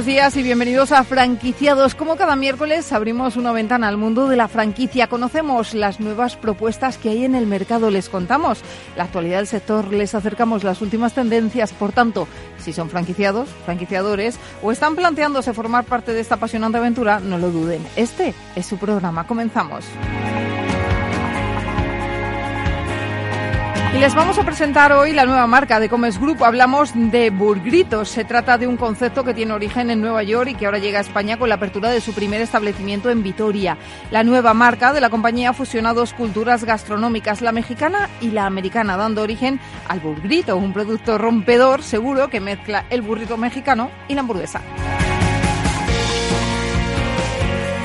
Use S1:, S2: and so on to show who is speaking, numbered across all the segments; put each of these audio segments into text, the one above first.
S1: Buenos días y bienvenidos a Franquiciados. Como cada miércoles abrimos una ventana al mundo de la franquicia. Conocemos las nuevas propuestas que hay en el mercado, les contamos la actualidad del sector, les acercamos las últimas tendencias. Por tanto, si son franquiciados, franquiciadores o están planteándose formar parte de esta apasionante aventura, no lo duden. Este es su programa. Comenzamos. Y les vamos a presentar hoy la nueva marca de Comes Group. Hablamos de Burgritos. Se trata de un concepto que tiene origen en Nueva York y que ahora llega a España con la apertura de su primer establecimiento en Vitoria. La nueva marca de la compañía ha fusionado dos culturas gastronómicas, la mexicana y la americana, dando origen al Burgrito, un producto rompedor seguro que mezcla el burrito mexicano y la hamburguesa.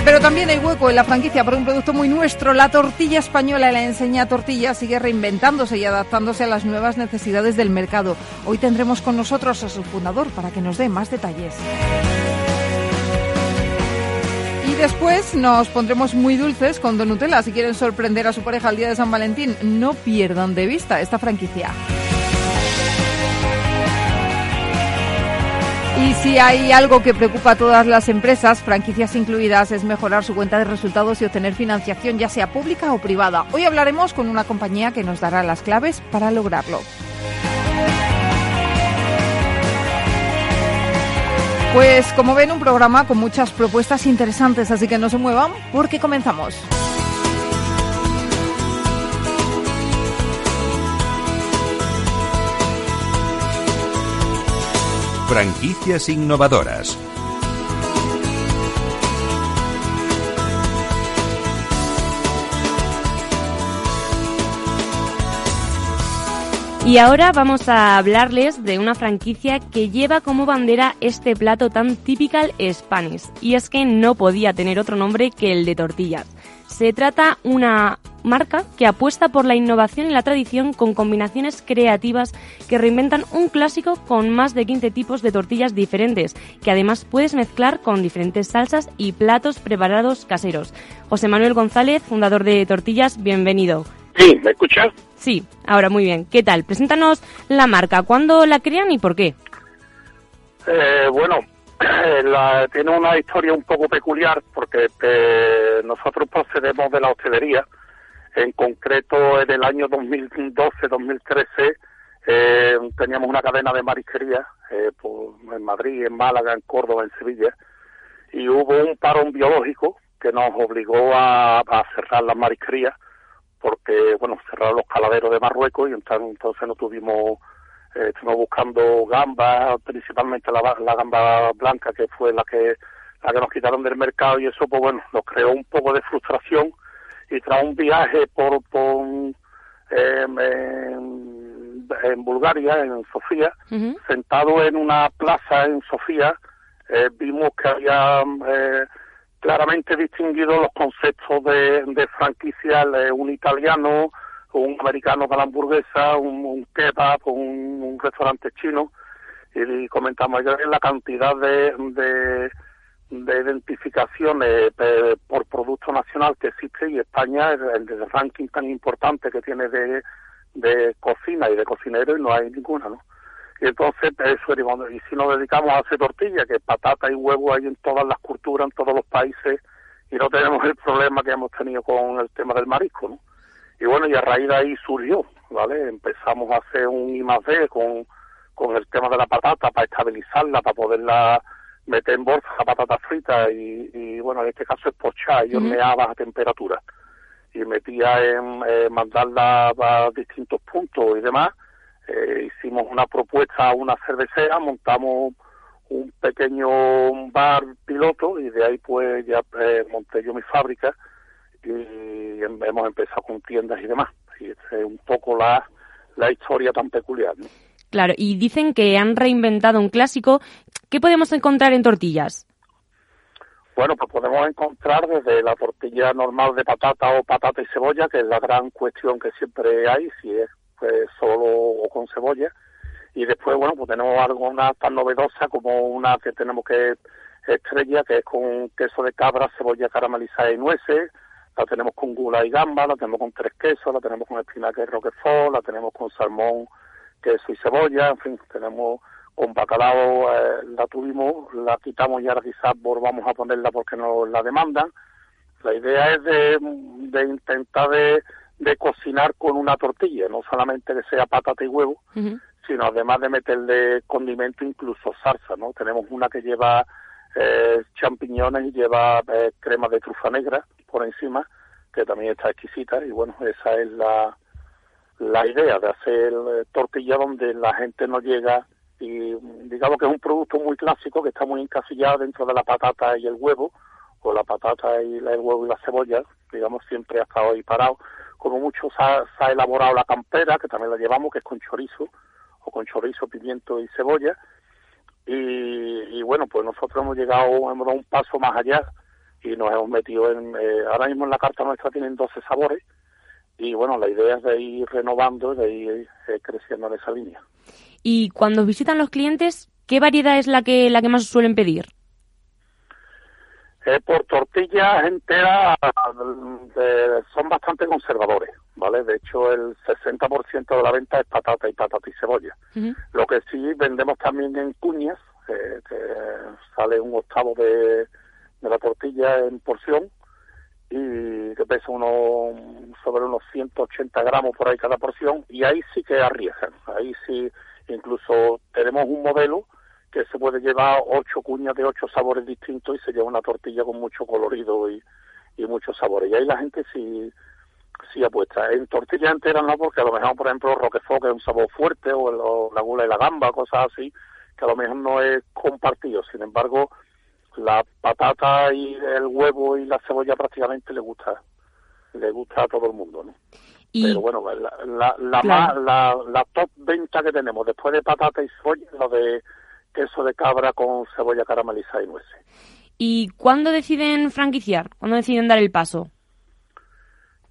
S1: Pero también hay hueco en la franquicia para un producto muy nuestro. La tortilla española, la enseña tortilla, sigue reinventándose y adaptándose a las nuevas necesidades del mercado. Hoy tendremos con nosotros a su fundador para que nos dé más detalles. Y después nos pondremos muy dulces con Donutella. Si quieren sorprender a su pareja el día de San Valentín, no pierdan de vista esta franquicia. Y si hay algo que preocupa a todas las empresas, franquicias incluidas, es mejorar su cuenta de resultados y obtener financiación, ya sea pública o privada. Hoy hablaremos con una compañía que nos dará las claves para lograrlo. Pues como ven, un programa con muchas propuestas interesantes, así que no se muevan porque comenzamos.
S2: Franquicias innovadoras.
S3: Y ahora vamos a hablarles de una franquicia que lleva como bandera este plato tan typical Spanish. Y es que no podía tener otro nombre que el de tortillas. Se trata una marca que apuesta por la innovación y la tradición con combinaciones creativas que reinventan un clásico con más de 15 tipos de tortillas diferentes, que además puedes mezclar con diferentes salsas y platos preparados caseros. José Manuel González, fundador de Tortillas, bienvenido.
S4: Sí, ¿me escuchas?
S3: Sí, ahora muy bien. ¿Qué tal? Preséntanos la marca, ¿cuándo la crean y por qué?
S4: Eh, bueno, la, tiene una historia un poco peculiar porque eh, nosotros procedemos de la hostelería. En concreto, en el año 2012-2013 eh, teníamos una cadena de marisquería eh, en Madrid, en Málaga, en Córdoba, en Sevilla, y hubo un parón biológico que nos obligó a, cerrar las marisquerías porque, bueno, cerraron los caladeros de Marruecos y entonces no tuvimos eh, estuvimos buscando gambas, principalmente la, gamba blanca, que fue la que, la que nos quitaron del mercado, y eso, pues bueno, nos creó un poco de frustración. Y tras un viaje por, por em, en, Bulgaria, en Sofía, sentado en una plaza en Sofía, eh, vimos que había eh, claramente distinguido los conceptos de, de franquicia, un italiano, un americano para la hamburguesa, un, un kebab, un, restaurante chino, y, comentamos ya la cantidad de, de, de identificaciones por producto nacional que existe y España, el, el ranking tan importante que tiene de, de cocina y de cocinero y no hay ninguna, ¿no? Y entonces, eso, y si nos dedicamos a hacer tortilla, que patata y huevo hay en todas las culturas, en todos los países, y no tenemos el problema que hemos tenido con el tema del marisco, ¿no? Y bueno, y a raíz de ahí surgió, ¿vale? Empezamos a hacer un I más D con, con el tema de la patata para estabilizarla, para poderla meter en bolsa la patata frita y, y bueno, en este caso es pochar y hornear a baja temperatura. Y metía en eh, mandarla a distintos puntos y demás. Eh, hicimos una propuesta a una cervecera, montamos un pequeño bar piloto y de ahí pues ya eh, monté yo mi fábrica hemos empezado con tiendas y demás. Y es un poco la, la historia tan peculiar.
S3: Claro, y dicen que han reinventado un clásico. ¿Qué podemos encontrar en tortillas?
S4: Bueno, pues podemos encontrar desde la tortilla normal de patata o patata y cebolla, que es la gran cuestión que siempre hay, si es pues, solo o con cebolla. Y después, bueno, pues tenemos alguna tan novedosa como una que tenemos que estrella, que es con queso de cabra, cebolla caramelizada y nueces. La tenemos con gula y gamba, la tenemos con tres quesos, la tenemos con espinaca y roquefort, la tenemos con salmón, queso y cebolla, en fin, tenemos con bacalao eh, la tuvimos, la quitamos y ahora quizás volvamos a ponerla porque no la demandan. La idea es de, de intentar de, de, cocinar con una tortilla, no solamente que sea patata y huevo, sino además de meterle condimento, incluso salsa, ¿no? Tenemos una que lleva eh, champiñones y lleva eh, crema de trufa negra por encima, que también está exquisita, y bueno, esa es la, la idea de hacer eh, tortilla donde la gente no llega y digamos que es un producto muy clásico que está muy encasillado dentro de la patata y el huevo, o la patata y el huevo y la cebolla, digamos siempre ha estado ahí parado. Como mucho se ha, elaborado la campera, que también la llevamos, que es con chorizo, o con chorizo, pimiento y cebolla. Y, bueno, pues nosotros hemos llegado, hemos dado un paso más allá y nos hemos metido en, eh, ahora mismo en la carta nuestra tienen 12 sabores y bueno, la idea es de ir renovando, de ir eh, creciendo en esa línea.
S3: Y cuando visitan los clientes, ¿qué variedad es la que, la que más suelen pedir?
S4: Eh, por tortillas enteras eh, son bastante conservadores, ¿vale? De hecho, el 60% de la venta es patata y patata y cebolla. Lo que sí vendemos también en cuñas, eh, que sale un octavo de, de la tortilla en porción y que pesa unos, sobre unos 180 gramos por ahí cada porción y ahí sí que arriesgan, ahí sí Incluso tenemos un modelo que se puede llevar ocho cuñas de ocho sabores distintos y se lleva una tortilla con mucho colorido y, y muchos sabores. Y ahí la gente sí, sí apuesta. En tortilla entera no, porque a lo mejor, por ejemplo, roquefort, que es un sabor fuerte, o la gula y la gamba, cosas así, que a lo mejor no es compartido. Sin embargo, la patata y el huevo y la cebolla prácticamente le gusta le gusta a todo el mundo, ¿no? Pero bueno, la, la, la, la, top venta que tenemos después de patata y cebolla lo de queso de cabra con cebolla caramelizada y nueces.
S3: ¿Y cuándo deciden franquiciar? ¿Cuándo deciden dar el paso?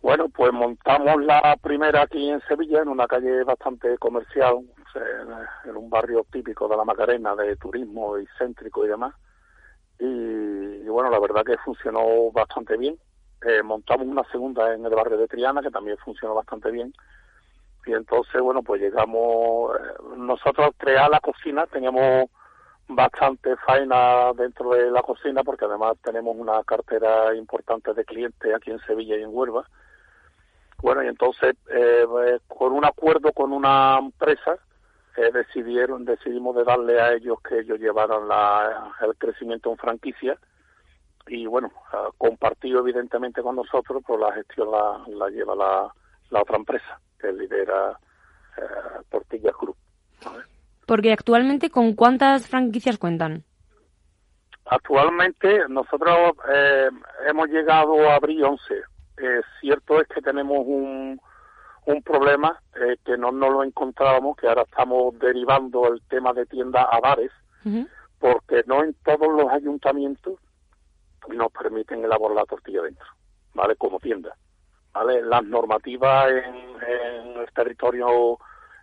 S4: Bueno, pues montamos la primera aquí en Sevilla, en una calle bastante comercial, en un barrio típico de la Macarena, de turismo y céntrico y demás. y bueno, la verdad que funcionó bastante bien. Eh, montamos una segunda en el barrio de Triana, que también funcionó bastante bien. Y entonces, bueno, pues llegamos, eh, nosotros crear la cocina, teníamos bastante faena dentro de la cocina, porque además tenemos una cartera importante de clientes aquí en Sevilla y en Huelva. Bueno, y entonces, eh, con un acuerdo con una empresa, decidieron, decidimos de darle a ellos que ellos llevaran la, el crecimiento en franquicia y bueno, compartido evidentemente con nosotros, pues la gestión la, lleva la, la, otra empresa que lidera eh, Tortilla Group.
S1: Porque actualmente, ¿con cuántas franquicias cuentan?
S4: Actualmente nosotros eh, hemos llegado a abrir 11. Eh, cierto es que tenemos un, un problema eh, que no nos lo encontrábamos, que ahora estamos derivando el tema de tiendas a bares, porque no en todos los ayuntamientos nos permiten elaborar la tortilla dentro, ¿vale? Como tienda, ¿vale? Las normativas en, el territorio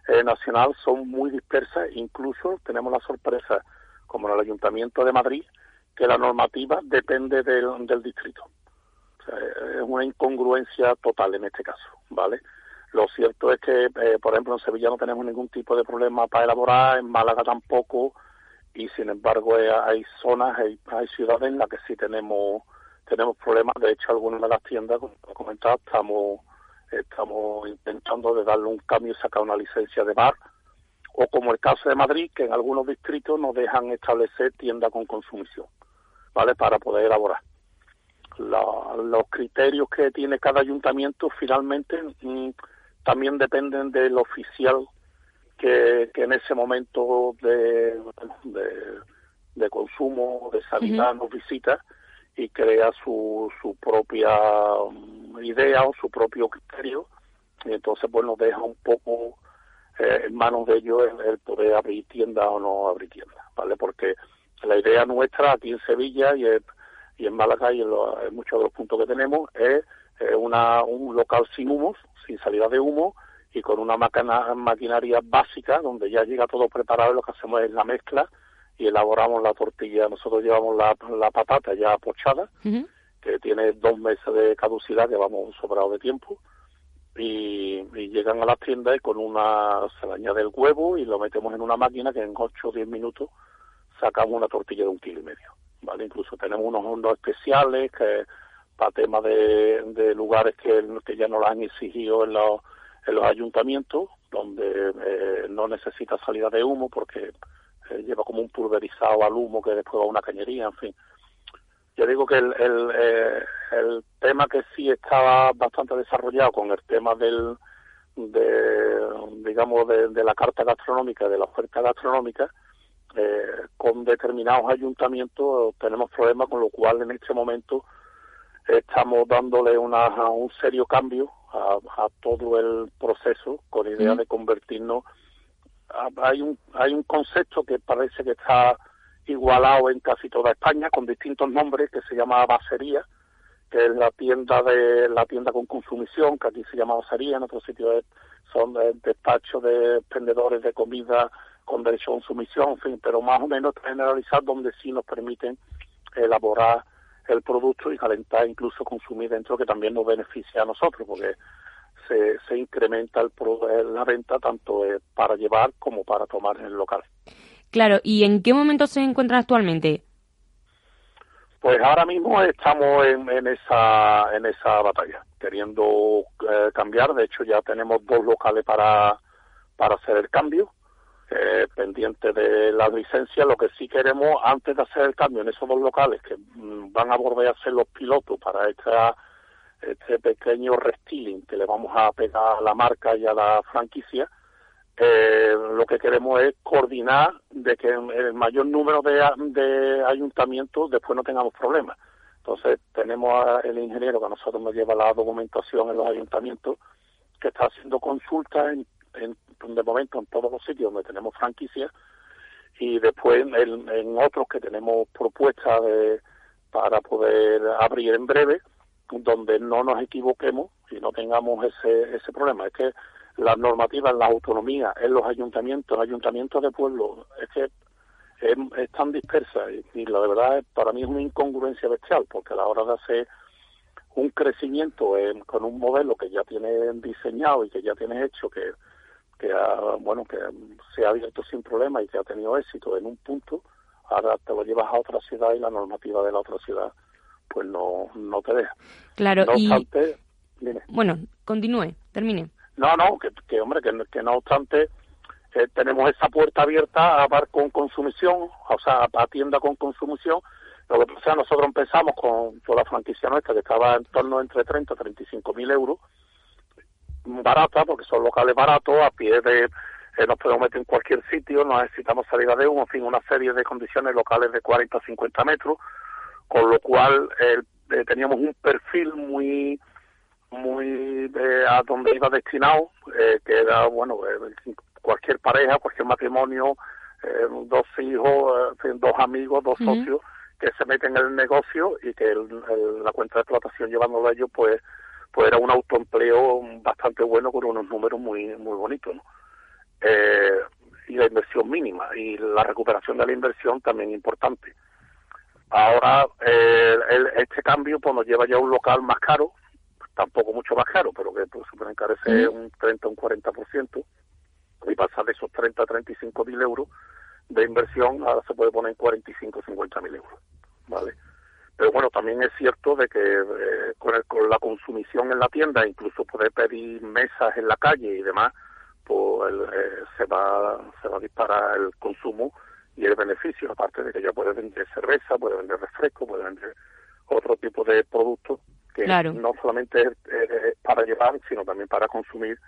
S4: eh, nacional son muy dispersas, incluso tenemos la sorpresa, como en el Ayuntamiento de Madrid, que la normativa depende del, del distrito. Es una incongruencia total en este caso, ¿vale? Lo cierto es que, eh, por ejemplo, en Sevilla no tenemos ningún tipo de problema para elaborar, en Málaga tampoco, y sin embargo eh, hay zonas, hay, hay ciudades en las que sí tenemos tenemos problemas. De hecho, algunas de las tiendas, como he comentado, estamos estamos intentando de darle un cambio y sacar una licencia de bar, o como el caso de Madrid, que en algunos distritos nos dejan establecer tienda con consumición, ¿vale? Para poder elaborar. Los criterios que tiene cada ayuntamiento finalmente mm, también dependen del oficial que, en ese momento de, de, consumo, de sanidad, nos visita y crea su, su propia mm, idea o su propio criterio y entonces pues nos deja un poco eh, en manos de ellos el, poder abrir tienda o no abrir tienda, ¿vale? Porque la idea nuestra aquí en Sevilla y, y en Málaga y en, muchos de los puntos que tenemos es una, un local sin humos, sin salida de humo y con una maquinaria básica donde ya llega todo preparado y lo que hacemos es la mezcla y elaboramos la tortilla. Nosotros llevamos la, la patata ya pochada, que tiene dos meses de caducidad, que vamos sobrado de tiempo, y, llegan a las tiendas y con una, se le añade el huevo y lo metemos en una máquina que en 8 o 10 minutos sacamos una tortilla de un kilo y medio. ¿Vale? Incluso tenemos unos hornos especiales que para temas de, de lugares que, que ya no lo han exigido en los, en los ayuntamientos, donde eh, no necesita salida de humo porque eh, lleva como un pulverizado al humo que después va a una cañería, en fin. Yo digo que el, el, eh, el tema que sí estaba bastante desarrollado con el tema del, de, digamos, de, de la carta gastronómica, de la oferta gastronómica, eh, con determinados ayuntamientos tenemos problemas, con lo cual en este momento estamos dándole una, un serio cambio a, a, todo el proceso con idea de convertirnos hay un, hay un concepto que parece que está igualado en casi toda España con distintos nombres que se llama basería, que es la tienda de la tienda con consumición, que aquí se llama basería, en otros sitios son despachos de vendedores de comida con derecho a consumición, en fin, pero más o menos generalizar donde sí nos permiten elaborar el producto y calentar, incluso consumir dentro, que también nos beneficia a nosotros, porque se, incrementa el, la venta tanto eh, para llevar como para tomar en el local.
S3: Claro, ¿y en qué momento se encuentran actualmente?
S4: Pues ahora mismo estamos en, en esa en esa batalla, queriendo eh, cambiar. De hecho, ya tenemos dos locales para, para hacer el cambio, eh, pendiente de la licencia. Lo que sí queremos, antes de hacer el cambio en esos dos locales, que mm, van a bordearse los pilotos para esta este pequeño restyling que le vamos a pegar a la marca y a la franquicia, eh, lo que queremos es coordinar de que el mayor número de, de ayuntamientos después no tengamos problemas. Entonces tenemos el ingeniero que a nosotros nos lleva la documentación en los ayuntamientos, que está haciendo consultas en, en, de momento en todos los sitios donde tenemos franquicias y después en, en otros que tenemos propuestas de, para poder abrir en breve donde no nos equivoquemos y no tengamos ese, ese problema. Es que las normativas, la autonomía en los ayuntamientos, ayuntamientos de pueblo, es que es, tan dispersa y, la verdad para mí es una incongruencia bestial porque a la hora de hacer un crecimiento con un modelo que ya tienes diseñado y que ya tienes hecho que que bueno que se ha abierto sin problema y que ha tenido éxito en un punto ahora te lo llevas a otra ciudad y la normativa de la otra ciudad pues no, no te deja.
S3: Claro, no obstante, Bueno, continúe, termine.
S4: No, no, que, que hombre, que, que no obstante eh, tenemos esa puerta abierta a bar con consumición, o sea, a tienda con consumición. Lo que pasa nosotros empezamos con, con la franquicia nuestra, que estaba en torno entre 30 y 35 mil euros, barata, porque son locales baratos, a pie de, eh, nos podemos meter en cualquier sitio, no necesitamos salida de humo, en fin, una serie de condiciones locales de 40 a 50 metros, con lo cual eh, eh, teníamos un perfil muy muy eh, a donde iba destinado, que era, bueno, cualquier pareja, cualquier matrimonio, dos hijos, dos amigos, dos socios que se meten en el negocio y que la cuenta de explotación llevándolo a ellos, pues, pues era un autoempleo bastante bueno con unos números muy muy bonitos, ¿no? y la inversión mínima y la recuperación de la inversión también importante. Ahora, eh, este cambio pues, nos lleva ya a un local más caro, tampoco mucho más caro, pero que pues, se encarece un 30 o un 40%, y pasar de esos 30 a 35 mil euros de inversión, ahora se puede poner en 45 o 50 mil euros. ¿vale? Pero bueno, también es cierto de que eh, con, con la consumición en la tienda, incluso poder pedir mesas en la calle y demás, pues eh, se va se va a disparar el consumo y el beneficio, aparte de que ya puede vender cerveza, puede vender refresco, puede vender otro tipo de productos que no solamente es, para llevar, sino también para consumir.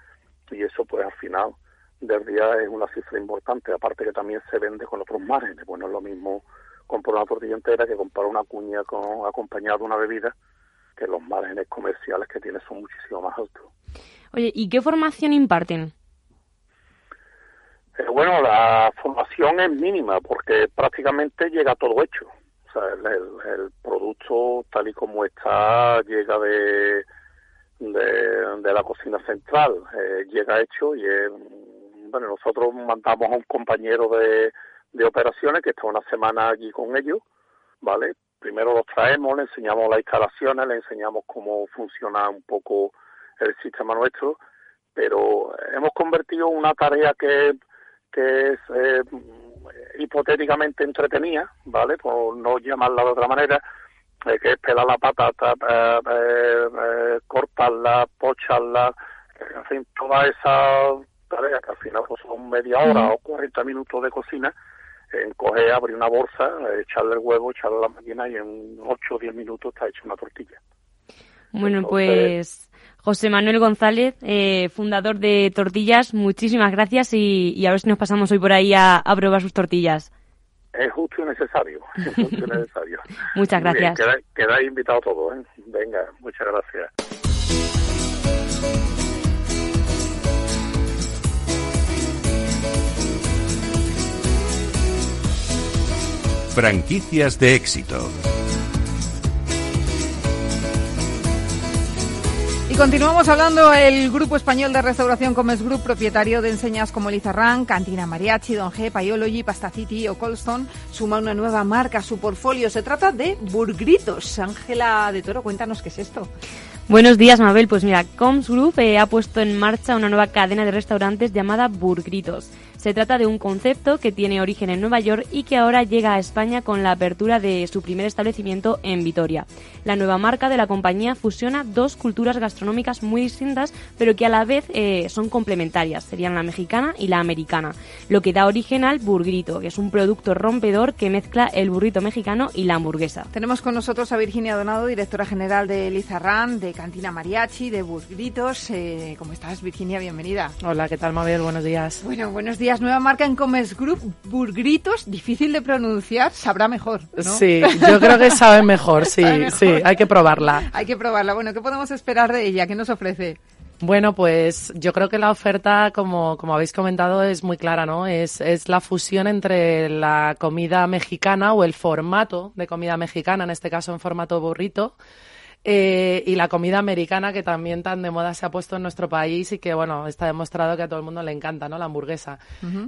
S4: Y eso pues al final del día es una cifra importante, aparte que también se vende con otros márgenes, bueno, es lo mismo comprar una tortilla entera que comprar una cuña con, acompañada de una bebida, que los márgenes comerciales que tiene son muchísimo más altos.
S3: Oye, ¿y qué formación imparten?
S4: Eh, bueno, la formación es mínima porque prácticamente llega todo hecho. O sea, el, producto tal y como está llega de, de, la cocina central, eh, llega hecho y bueno, nosotros mandamos a un compañero de, de operaciones que está una semana allí con ellos, ¿vale? Primero los traemos, le enseñamos las instalaciones, le enseñamos cómo funciona un poco el sistema nuestro, pero hemos convertido una tarea que que es eh, hipotéticamente entretenida, ¿vale? Por no llamarla de otra manera, eh, que es pelar la patata, eh, eh, cortarla, pocharla, en fin, toda esa tarea que al final son media hora o 40 minutos de cocina, coger, abrir una bolsa, echarle el huevo, echarle la máquina y en 8 o 10 minutos está hecha una tortilla.
S3: Bueno, pues José Manuel González, eh, fundador de Tortillas, muchísimas gracias y, a ver si nos pasamos hoy por ahí a, probar sus tortillas.
S4: Es justo y necesario. Es justo y necesario.
S3: muchas gracias.
S4: Queda, invitado todo. ¿eh? Venga, muchas gracias.
S2: Franquicias de éxito.
S1: Y continuamos hablando el grupo español de restauración Comes Group, propietario de enseñas como Lizarrán, Cantina Mariachi, Don G, Paiology, Pasta City o Colston, suma una nueva marca a su portfolio. Se trata de Burgritos. Ángela de Toro, cuéntanos qué es esto.
S3: Buenos días, Mabel. Pues mira, Coms Group eh, ha puesto en marcha una nueva cadena de restaurantes llamada Burgritos. Se trata de un concepto que tiene origen en Nueva York y que ahora llega a España con la apertura de su primer establecimiento en Vitoria. La nueva marca de la compañía fusiona dos culturas gastronómicas muy distintas, pero que a la vez eh, son complementarias, serían la mexicana y la americana, lo que da origen al burgrito, que es un producto rompedor que mezcla el burrito mexicano y la hamburguesa.
S1: Tenemos con nosotros a Virginia Donado, directora general de Lizarran, de Cantina Mariachi, de Burgritos. Eh, ¿Cómo estás, Virginia? Bienvenida.
S5: Hola, ¿qué tal, Mabel? Buenos días.
S1: Bueno, buenos días nueva marca en Comes Group, Burgritos, difícil de pronunciar, sabrá mejor.
S5: Sí, yo creo que sabe mejor, sí, sí, hay que probarla.
S1: Hay que probarla. Bueno, ¿qué podemos esperar de ella? ¿Qué nos ofrece?
S5: Bueno, pues yo creo que la oferta, como, como habéis comentado, es muy clara, ¿no? Es, es la fusión entre la comida mexicana o el formato de comida mexicana, en este caso en formato burrito, eh, y la comida americana que también tan de moda se ha puesto en nuestro país y que, bueno, está demostrado que a todo el mundo le encanta, ¿no? La hamburguesa.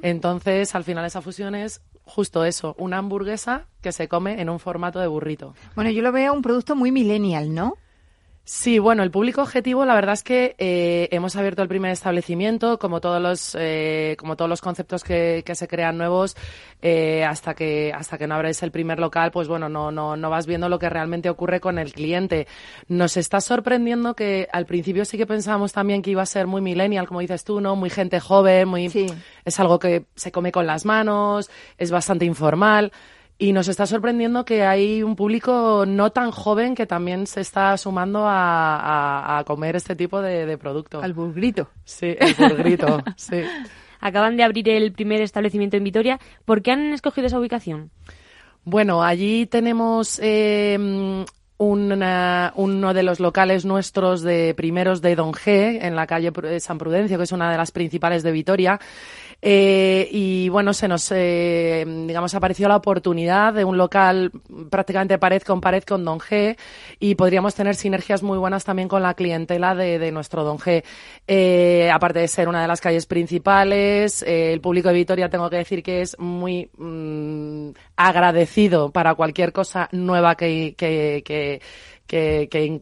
S5: Entonces, al final esa fusión es justo eso, una hamburguesa que se come en un formato de burrito.
S1: Bueno, yo lo veo un producto muy millennial, ¿no?
S5: Sí, bueno, el público objetivo, la verdad es que eh, hemos abierto el primer establecimiento, como todos los, eh, como todos los conceptos que, que se crean nuevos, eh, hasta que hasta que no abres el primer local, pues bueno, no, no, no vas viendo lo que realmente ocurre con el cliente. Nos está sorprendiendo que al principio sí que pensábamos también que iba a ser muy millennial, como dices tú, ¿no? Muy gente joven, muy, es algo que se come con las manos, es bastante informal. Y nos está sorprendiendo que hay un público no tan joven que también se está sumando a, comer este tipo de, producto.
S1: Al burgrito.
S5: Sí, el burgrito, sí.
S3: Acaban de abrir el primer establecimiento en Vitoria. ¿Por qué han escogido esa ubicación?
S5: Bueno, allí tenemos eh, uno de los locales nuestros de primeros de Don G, en la calle San Prudencio, que es una de las principales de Vitoria. Eh, y bueno, se nos, eh, digamos, apareció la oportunidad de un local prácticamente pared con pared con Don G y podríamos tener sinergias muy buenas también con la clientela de, nuestro Don G. Eh, aparte de ser una de las calles principales, el público de Vitoria tengo que decir que es muy mm, agradecido para cualquier cosa nueva que, que, que,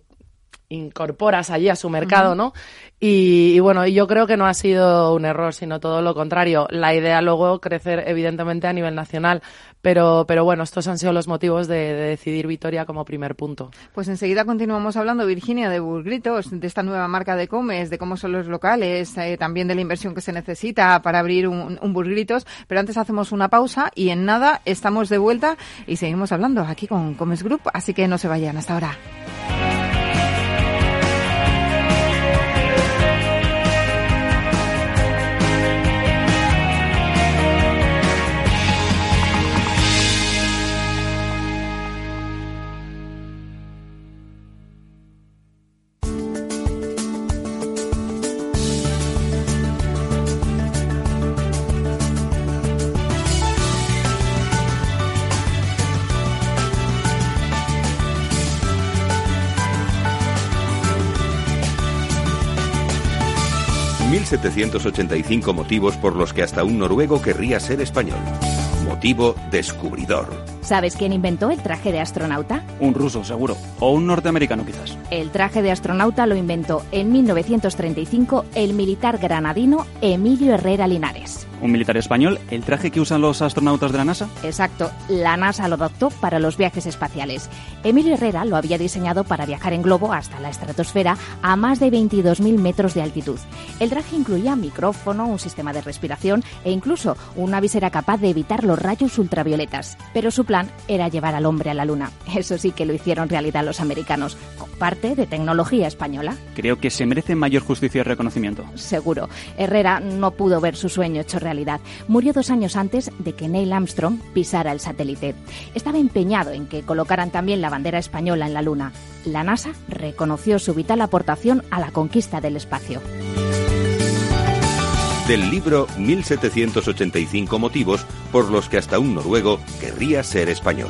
S5: incorporas allí a su mercado, ¿no? Y, bueno, yo creo que no ha sido un error, sino todo lo contrario. La idea luego crecer evidentemente a nivel nacional, pero, pero bueno, estos han sido los motivos de, decidir Vitoria como primer punto.
S1: Pues enseguida continuamos hablando, Virginia, de Burgritos, de esta nueva marca de Comes, de cómo son los locales, eh, también de la inversión que se necesita para abrir un, un Burgritos. Pero antes hacemos una pausa y en nada estamos de vuelta y seguimos hablando aquí con Comes Group, así que no se vayan hasta ahora.
S2: 1785 motivos por los que hasta un noruego querría ser español. Motivo descubridor.
S6: ¿Sabes quién inventó el traje de astronauta?
S7: Un ruso, seguro. O un norteamericano, quizás.
S6: El traje de astronauta lo inventó en 1935 el militar granadino Emilio Herrera Linares.
S7: ¿Un militar español? ¿El traje que usan los astronautas de la NASA?
S6: Exacto, la NASA lo adoptó para los viajes espaciales. Emilio Herrera lo había diseñado para viajar en globo hasta la estratosfera a más de 22.000 metros de altitud. El traje incluía micrófono, un sistema de respiración e incluso una visera capaz de evitar los rayos ultravioletas. Pero su plan era llevar al hombre a la Luna. Eso sí que lo hicieron realidad los americanos, con parte de tecnología española.
S7: Creo que se merece mayor justicia y reconocimiento.
S6: Seguro. Herrera no pudo ver su sueño hecho realidad. Murió dos años antes de que Neil Armstrong pisara el satélite. Estaba empeñado en que colocaran también la bandera española en la Luna. La NASA reconoció su vital aportación a la conquista del espacio.
S2: Del libro 1785 motivos por los que hasta un noruego querría ser español.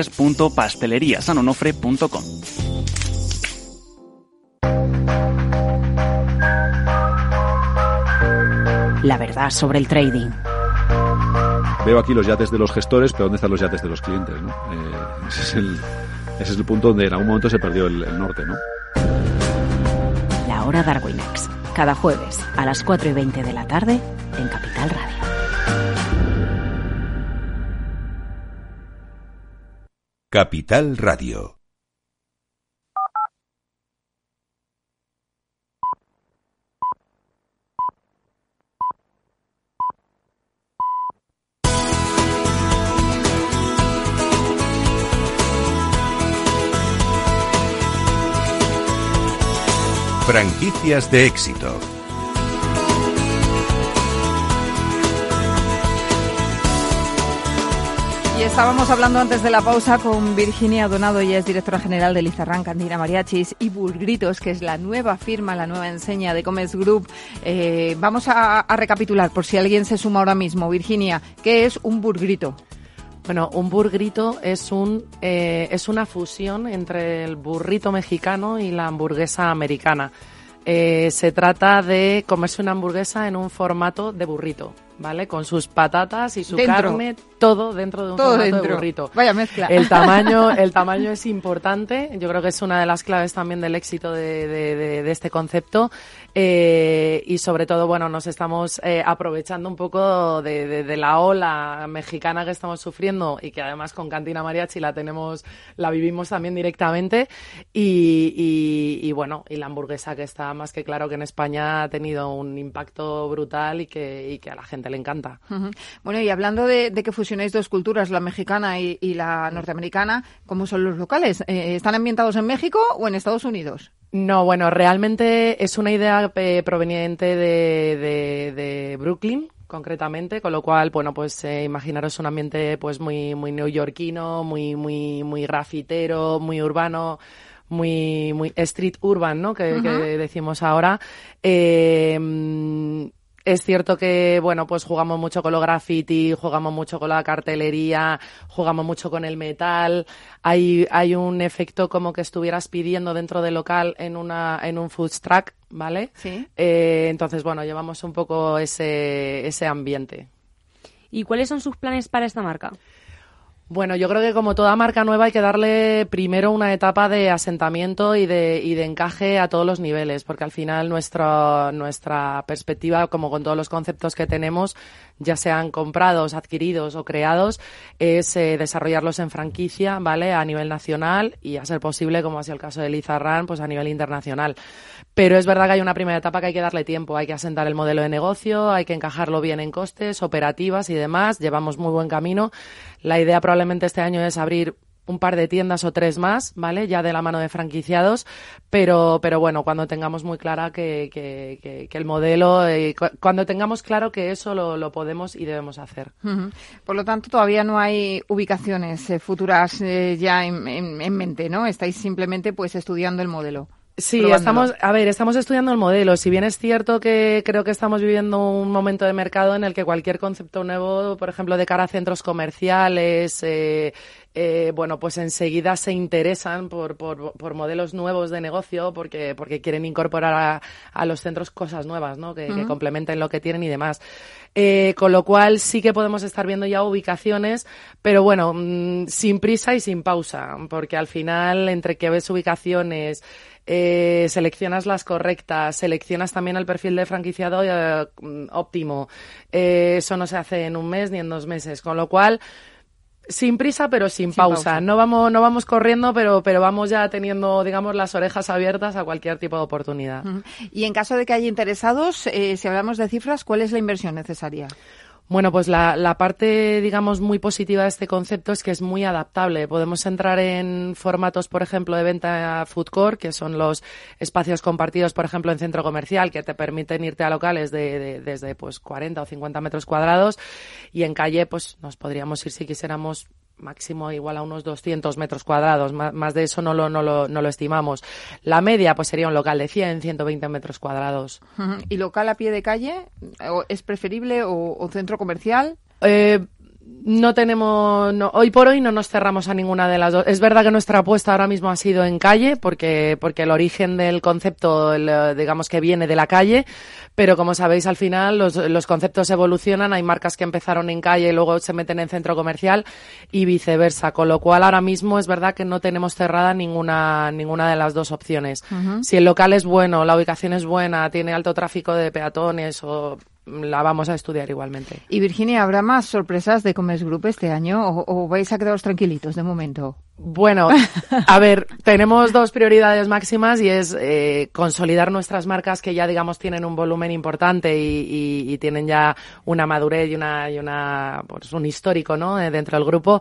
S7: www.pasteleriasanonofre.com.
S6: La verdad sobre el trading.
S8: Veo aquí los yates de los gestores, pero ¿dónde están los yates de los clientes? ¿no? Eh, ese, es el, ese, es el, punto donde en algún momento se perdió el, el norte. ¿no?
S6: La hora Darwinex. Cada jueves a las 4 y 20 de la tarde en Capital Radio.
S2: Capital Radio. Franquicias de éxito.
S1: Estábamos hablando antes de la pausa con Virginia Donado, ella es directora general de Lizarrán Candina Mariachis y Burgritos, que es la nueva firma, la nueva enseña de Comes Group. Eh, vamos a, a recapitular por si alguien se suma ahora mismo. Virginia, ¿qué es un burgrito?
S5: Bueno, un burgrito es un eh, es una fusión entre el burrito mexicano y la hamburguesa americana. Eh, se trata de comerse una hamburguesa en un formato de burrito, ¿vale? Con sus patatas y su
S1: Dentro.
S5: carne, todo dentro de un
S1: Todo
S5: formato
S1: dentro.
S5: de burrito.
S1: Vaya mezcla.
S5: El tamaño, el tamaño es importante. Yo creo que es una de las claves también del éxito de, de- de- de este concepto. Eh, y sobre todo, bueno, nos estamos eh, aprovechando un poco de, la ola mexicana que estamos sufriendo y que además con Cantina Mariachi la tenemos, la vivimos también directamente. Y, y- y bueno, y la hamburguesa que está más que claro que en España ha tenido un impacto brutal y que, y que a la gente le encanta.
S1: Bueno, y hablando de, de que fusionáis dos culturas, la mexicana y, y la norteamericana, ¿cómo son los locales? Eh, ¿Están ambientados en México o en Estados Unidos?
S5: No, bueno, realmente es una idea eh, proveniente de, de- de Brooklyn concretamente, con lo cual, bueno, pues eh, imaginaros un ambiente pues muy muy neoyorquino, muy muy muy grafitero, muy urbano, muy muy street urban, ¿no? Que, decimos ahora. Eh, es cierto que, bueno, pues jugamos mucho con los graffiti, jugamos mucho con la cartelería, jugamos mucho con el metal. Hay, hay un efecto como que estuvieras pidiendo dentro del local en una, en un food truck, ¿vale?
S1: Sí.
S5: Eh, entonces, bueno, llevamos un poco ese, ese ambiente.
S3: ¿Y cuáles son sus planes para esta marca?
S5: Bueno, yo creo que como toda marca nueva hay que darle primero una etapa de asentamiento y de, y de encaje a todos los niveles, porque al final nuestra, nuestra perspectiva, como con todos los conceptos que tenemos, ya sean comprados, adquiridos o creados, es eh, desarrollarlos en franquicia, ¿vale? A nivel nacional y a ser posible, como ha sido el caso de Lizarran, pues a nivel internacional. Pero es verdad que hay una primera etapa que hay que darle tiempo, hay que asentar el modelo de negocio, hay que encajarlo bien en costes, operativas y demás. Llevamos muy buen camino. La idea probablemente este año es abrir un par de tiendas o tres más, ¿vale? Ya de la mano de franquiciados, pero, pero bueno, cuando tengamos muy clara que, que, el modelo, eh, cu- cuando tengamos claro que eso lo, lo podemos y debemos hacer.
S1: Por lo tanto, todavía no hay ubicaciones eh, futuras eh, ya en, en- en mente, ¿no? Estáis simplemente pues estudiando el modelo.
S5: Sí,
S1: probándolo.
S5: estamos, a ver, estamos estudiando el modelo. Si bien es cierto que creo que estamos viviendo un momento de mercado en el que cualquier concepto nuevo, por ejemplo, de cara a centros comerciales, eh, eh, bueno, pues enseguida se interesan por, por, por modelos nuevos de negocio porque, porque quieren incorporar a, a los centros cosas nuevas, ¿no? Que, complementen lo que tienen y demás. Eh, con lo cual sí que podemos estar viendo ya ubicaciones, pero bueno, mm, sin prisa y sin pausa, porque al final entre que ves ubicaciones, eh, seleccionas las correctas, seleccionas también el perfil de franquiciado eh, óptimo. Eh, eso no se hace en un mes ni en dos meses, con lo cual sin prisa pero sin, pausa.
S1: pausa.
S5: No vamos no vamos corriendo, pero pero vamos ya teniendo digamos las orejas abiertas a cualquier tipo de oportunidad.
S1: Y en caso de que haya interesados, eh, si hablamos de cifras, ¿cuál es la inversión necesaria?
S5: Bueno, pues la, la parte, digamos, muy positiva de este concepto es que es muy adaptable. Podemos entrar en formatos, por ejemplo, de venta food court, que son los espacios compartidos, por ejemplo, en centro comercial, que te permiten irte a locales de, de- desde pues 40 o 50 metros cuadrados. Y en calle, pues nos podríamos ir si quisiéramos máximo igual a unos 200 metros cuadrados. Má- Más, de eso no lo, no, lo, no lo estimamos. La media, pues sería un local de 100, 120 metros cuadrados.
S1: ¿Y local a pie de calle? ¿O ¿Es preferible o, o centro comercial?
S5: Eh, no tenemos, no, hoy por hoy no nos cerramos a ninguna de las dos. Es verdad que nuestra apuesta ahora mismo ha sido en calle, porque, porque el origen del concepto, el, eh, digamos que viene de la calle, pero como sabéis al final los, los conceptos evolucionan, hay marcas que empezaron en calle y luego se meten en centro comercial y viceversa, con lo cual ahora mismo es verdad que no tenemos cerrada ninguna, ninguna de las dos opciones. Si el local es bueno, la ubicación es buena, tiene alto tráfico de peatones o la vamos a estudiar igualmente.
S1: Y Virginia, ¿habrá más sorpresas de Commerce Group este año o, o vais a quedaros tranquilitos de momento?
S5: Bueno, a ver, tenemos dos prioridades máximas y es eh, consolidar nuestras marcas que ya, digamos, tienen un volumen importante y, tienen ya una madurez y una, y una pues, un histórico, ¿no? Eh, dentro del grupo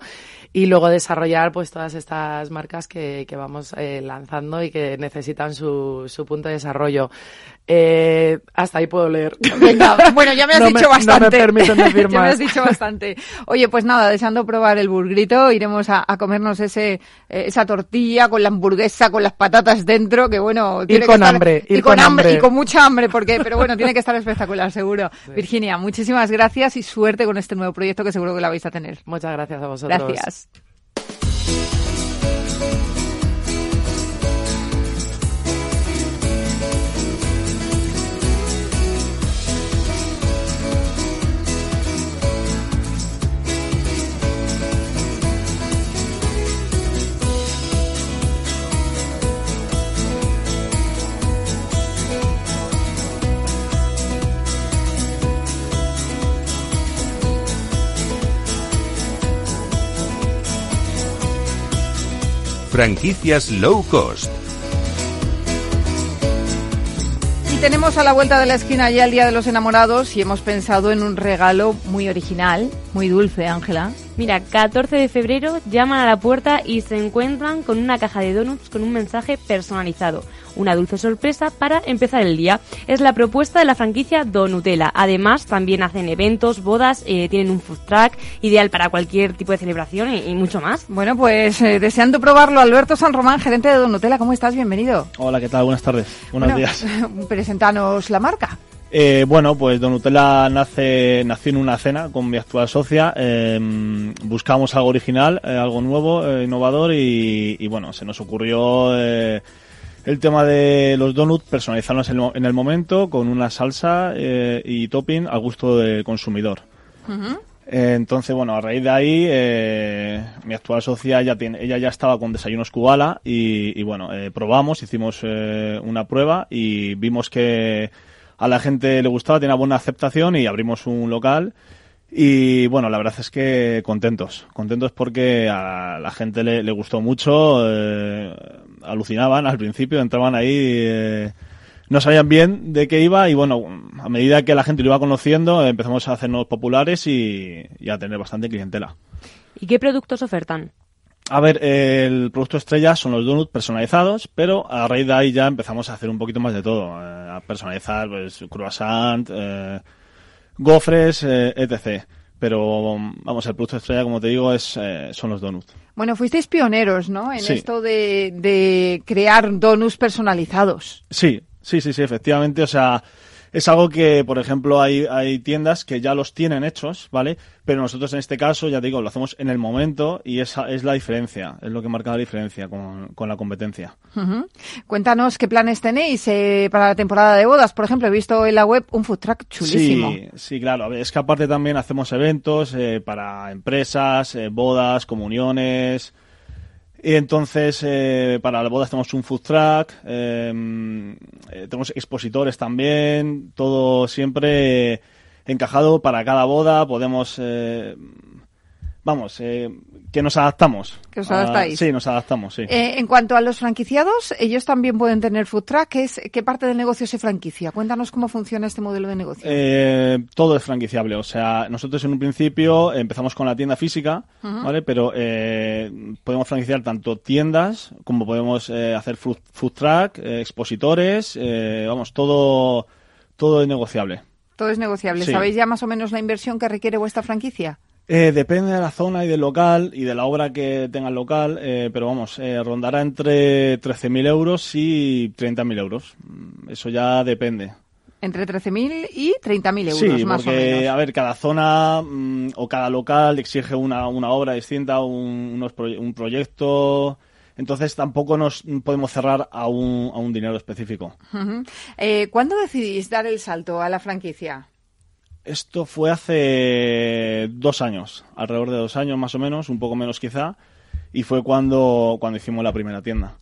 S5: y luego desarrollar pues todas estas marcas que, que vamos eh, lanzando y que necesitan su, su punto de desarrollo. Eh, hasta ahí puedo leer.
S1: Venga, bueno, ya me has dicho bastante.
S5: No me permiten decir más.
S1: ya me has dicho bastante. Oye, pues nada, deseando probar el burgrito, iremos a, a comernos ese, eh, esa tortilla con la hamburguesa, con las patatas dentro, que bueno...
S5: Tiene con hambre.
S1: y con, hambre. Y con mucha hambre, porque, pero bueno, tiene que estar espectacular, seguro. Virginia, muchísimas gracias y suerte con este nuevo proyecto que seguro que la vais a tener.
S5: Muchas gracias a vosotros.
S1: Gracias.
S2: Franquicias low cost.
S1: Y tenemos a la vuelta de la esquina ya el Día de los Enamorados y hemos pensado en un regalo muy original, muy dulce, Ángela.
S3: Mira, 14 de febrero llaman a la puerta y se encuentran con una caja de donuts con un mensaje personalizado. Una dulce sorpresa para empezar el día. Es la propuesta de la franquicia Donutella. Además, también hacen eventos, bodas, eh, tienen un food truck ideal para cualquier tipo de celebración y, mucho más.
S1: Bueno, pues eh, deseando probarlo, Alberto San Román, gerente de Donutella, ¿cómo estás? Bienvenido.
S9: Hola, ¿qué tal? Buenas tardes. Buenos días.
S1: Presentanos la marca.
S9: Eh, bueno, pues Donutella nace, nació en una cena con mi actual socia. Em, buscamos algo original, eh, algo nuevo, eh, innovador y, bueno, se nos ocurrió el tema de los donuts personalizarlos en el, momento con una salsa y topping al gusto del consumidor. entonces, bueno, a raíz de ahí, mi actual socia ya tiene, ella ya estaba con desayunos Kubala y, y bueno, probamos, hicimos una prueba y vimos que a la gente le gustaba, tenía buena aceptación y abrimos un local. Y bueno, la verdad es que contentos, contentos porque a la gente le, gustó mucho, eh, alucinaban al principio, entraban ahí, eh, no sabían bien de qué iba y bueno, a medida que la gente lo iba conociendo empezamos a hacernos populares y, y a tener bastante clientela.
S3: ¿Y qué productos ofertan?
S9: A ver, el producto estrella son los donuts personalizados, pero a raíz de ahí ya empezamos a hacer un poquito más de todo. Eh, a personalizar, pues, croissant, eh, gofres, eh, etc. Pero, vamos, el producto estrella, como te digo, es, son los donuts.
S1: Bueno, fuisteis pioneros, ¿no? En esto de, de crear donuts personalizados.
S9: Sí, sí, sí, sí, efectivamente. O sea, es algo que, por ejemplo, hay, hay tiendas que ya los tienen hechos, ¿vale? Pero nosotros en este caso, ya digo, lo hacemos en el momento y esa es la diferencia, es lo que marca la diferencia con, con la competencia.
S1: Cuéntanos qué planes tenéis eh, para la temporada de bodas. Por ejemplo, he visto en la web un food truck chulísimo.
S9: Sí, sí, claro. Es que aparte también hacemos eventos eh, para empresas, eh, bodas, comuniones, y entonces, eh, para la boda tenemos un food truck, em, eh, tenemos expositores también, todo siempre encajado para cada boda. Podemos eh, vamos, eh, que nos adaptamos.
S1: Que os adaptáis.
S9: sí, nos adaptamos, sí.
S1: Eh, en cuanto a los franquiciados, ellos también pueden tener food truck. ¿Qué, es, ¿Qué parte del negocio se franquicia? Cuéntanos cómo funciona este modelo de negocio.
S9: Eh, todo es franquiciable. O sea, nosotros en un principio empezamos con la tienda física, ¿vale? Pero podemos franquiciar tanto tiendas como podemos hacer food, truck, expositores, vamos, todo, todo es negociable.
S1: Todo es negociable. ¿Sabéis ya más o menos la inversión que requiere vuestra franquicia?
S9: Eh, depende de la zona y del local y de la obra que tenga el local, eh, pero vamos, eh, rondará entre 13.000 euros y 30.000 euros. Mm, eso ya depende.
S1: Entre 13.000 y 30.000 euros, más
S9: o
S1: menos.
S9: a ver, cada zona mm, o cada local exige una, una obra distinta, un, un proyecto. Entonces tampoco nos podemos cerrar a un, a un dinero específico.
S1: ¿Cuándo decidís dar el salto a la franquicia?
S9: Esto fue hace dos años, alrededor de dos años más o menos, un poco menos quizá, y fue cuando, cuando hicimos la primera tienda.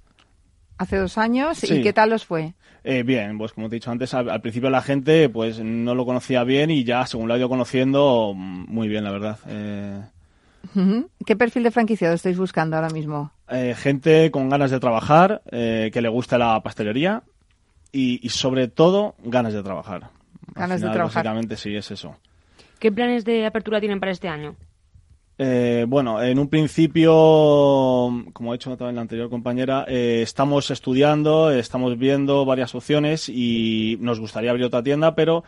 S1: Hace dos años, ¿y qué tal os fue?
S9: Eh, bien, pues como te he dicho antes, al, principio la gente pues no lo conocía bien y ya según lo ha ido conociendo, muy bien, la verdad. Eh...
S1: ¿Qué perfil de franquiciado estáis buscando ahora mismo?
S9: eh, gente con ganas de trabajar, eh, que le guste la pastelería y, y sobre todo ganas de trabajar.
S1: Ganas de trabajar.
S9: Básicamente sí, es eso.
S3: ¿Qué planes de apertura tienen para este año?
S9: Eh, bueno, en un principio, como ha dicho también la anterior compañera, eh, estamos estudiando, estamos viendo varias opciones y nos gustaría abrir otra tienda, pero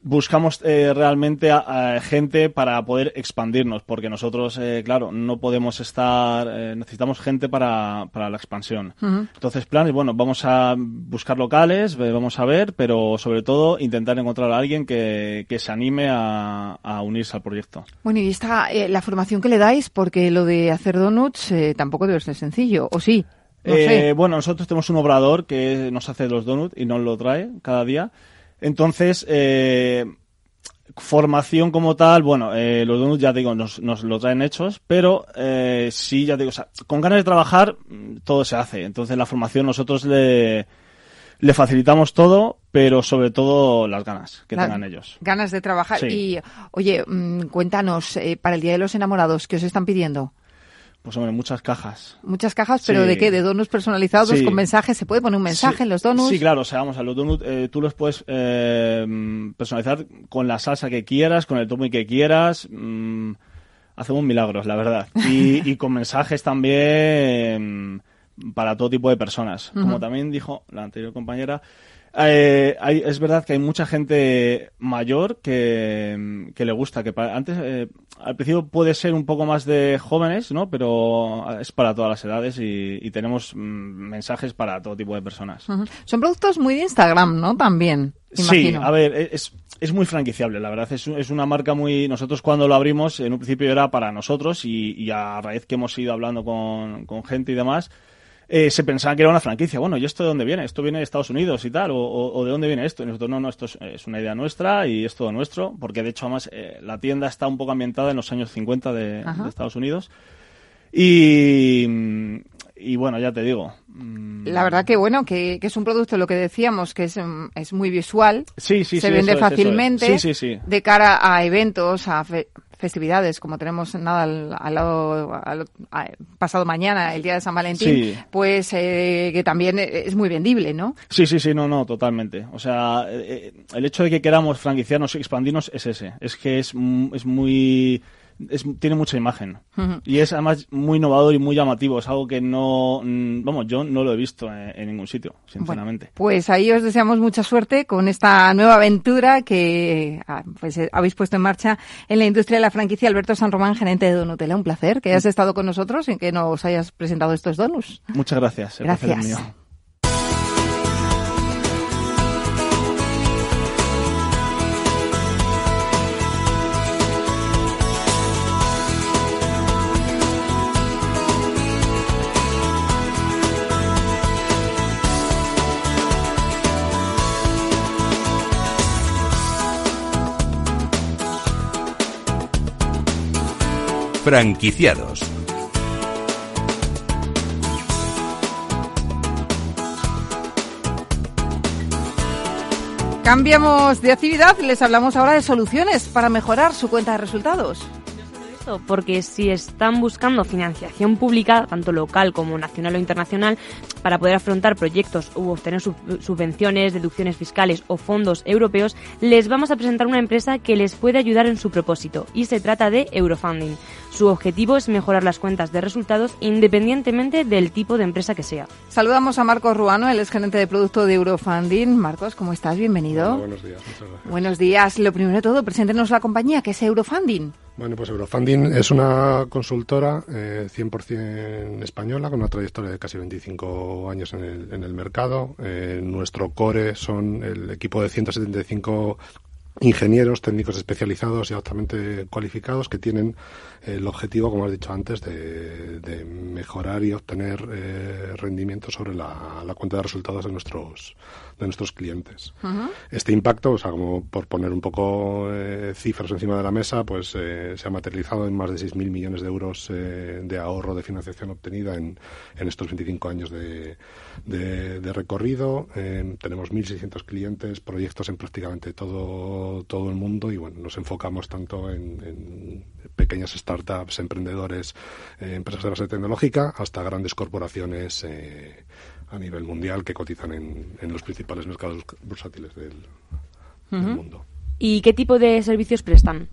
S9: buscamos eh, realmente a, a gente para poder expandirnos, porque nosotros, eh, claro, no podemos estar, eh, necesitamos gente para, para la expansión.
S1: Ujú.
S9: Entonces, planes, bueno, vamos a buscar locales, vamos a ver, pero sobre todo intentar encontrar a alguien que, que se anime a, a unirse al proyecto.
S1: Bueno, y esta, eh, la formación que le dais, porque lo de hacer donuts eh, tampoco debe ser sencillo, ¿o sí? No sé.
S9: Bueno, nosotros tenemos un obrador que nos hace los donuts y nos lo trae cada día. Entonces, eh, formación como tal, bueno, eh, los donuts ya te digo, nos, nos lo traen hechos, pero eh, sí, ya te digo, o sea, con ganas de trabajar mm, todo se hace. Entonces, la formación nosotros le, le facilitamos todo, pero sobre todo las ganas que
S1: La-
S9: tengan ellos.
S1: Ganas de trabajar.
S9: Sí.
S1: Y, oye, mm, cuéntanos, eh, para el Día de los Enamorados, ¿qué os están pidiendo?
S9: Pues hombre, muchas cajas.
S1: Muchas cajas, pero
S9: Sí.
S1: ¿de qué? ¿De donuts personalizados
S9: Sí.
S1: con mensajes? ¿Se puede poner un mensaje
S9: Sí,
S1: en los donuts?
S9: Sí, claro, o sea, vamos a los donuts, eh, tú los puedes eh, personalizar con la salsa que quieras, con el topping que quieras. mm, hacemos milagros, la verdad. Y, y con mensajes también para todo tipo de personas. Como también dijo la anterior compañera, eh, hay- es verdad que hay mucha gente mayor que, que le gusta, que pa- antes, eh, al principio puede ser un poco más de jóvenes, ¿no? Pero es para todas las edades y, y tenemos mm, mensajes para todo tipo de personas.
S1: Son productos muy de Instagram, ¿no? También,
S9: Sí, a ver, es, es muy franquiciable, la verdad. Es, es una marca muy. Nosotros cuando lo abrimos, en un principio era para nosotros y, y a raíz que hemos ido hablando con, con gente y demás, eh, se pensaba que era una franquicia. Bueno, ¿y esto de dónde viene? ¿Esto viene de Estados Unidos y tal? ¿O, o- o de dónde viene esto? Y nosotros, no, no, esto es, es una idea nuestra y es todo nuestro, porque de hecho, además, eh, la tienda está un poco ambientada en los años 50 de, de Estados Unidos. Y, y bueno, ya te digo.
S1: La verdad que bueno, que, que es un producto, lo que decíamos, que es, mm, es muy visual.
S9: Sí, sí,
S1: se
S9: sí,
S1: vende
S9: eso es, es.
S1: fácilmente.
S9: Sí, sí, sí.
S1: De cara a eventos, a fe- festividades, como tenemos nada al, al lado, al- pasado mañana, el día de San Valentín,
S9: Sí.
S1: pues eh, que también es muy vendible, ¿no?
S9: Sí, sí, sí, no, no, totalmente. O sea, eh, eh, el hecho de que queramos franquiciarnos y expandirnos es ese. Es que es, mu- es muy... es- tiene mucha imagen. Y es además muy innovador y muy llamativo. Es algo que no... mm, Vamos, yo no lo he visto en, en ningún sitio, sinceramente.
S1: Pues ahí os deseamos mucha suerte con esta nueva aventura que ah, pues, eh, habéis puesto en marcha en la industria de la franquicia. Alberto San Román, gerente de Donutella, un placer que hayas estado con nosotros y que nos hayas presentado estos donuts.
S9: Muchas gracias. el
S1: Gracias.
S2: Franquiciados.
S1: Cambiamos de actividad, les hablamos ahora de soluciones para mejorar su cuenta de resultados.
S3: Esto porque si están buscando financiación pública, tanto local como nacional o internacional, para poder afrontar proyectos u obtener sub- subvenciones, deducciones fiscales o fondos europeos, les vamos a presentar una empresa que les puede ayudar en su propósito y se trata de Eurofunding. Su objetivo es mejorar las cuentas de resultados independientemente del tipo de empresa que sea.
S1: Saludamos a Marcos Ruano, el ex gerente de producto de Eurofunding. Marcos, ¿cómo estás? Bienvenido.
S10: Buenos días, muchas gracias.
S1: Buenos días. Lo primero de todo, preséntenos la compañía, que es Eurofunding.
S10: Bueno, pues Eurofunding es una consultora eh, 100% española con una trayectoria de casi 25 años en el, en el mercado. Eh, nuestro core son el equipo de 175 ingenieros técnicos especializados y altamente cualificados que tienen el objetivo, como has dicho antes, de, de mejorar y obtener eh, rendimiento sobre la, la cuenta de resultados de nuestros de nuestros clientes. Este impacto, o sea, como por poner un poco eh, cifras encima de la mesa, pues eh, se ha materializado en más de 6.000 millones de euros eh, de ahorro de financiación obtenida en, en estos 25 años de, de- de recorrido. Eh, tenemos 1.600 clientes, proyectos en prácticamente todo todo, el mundo y bueno, nos enfocamos tanto en, pequeñas startups, emprendedores, eh, empresas de base tecnológica, hasta grandes corporaciones eh, a nivel mundial que cotizan en, los principales mercados bursátiles del, mundo.
S3: ¿Y qué tipo de servicios prestan?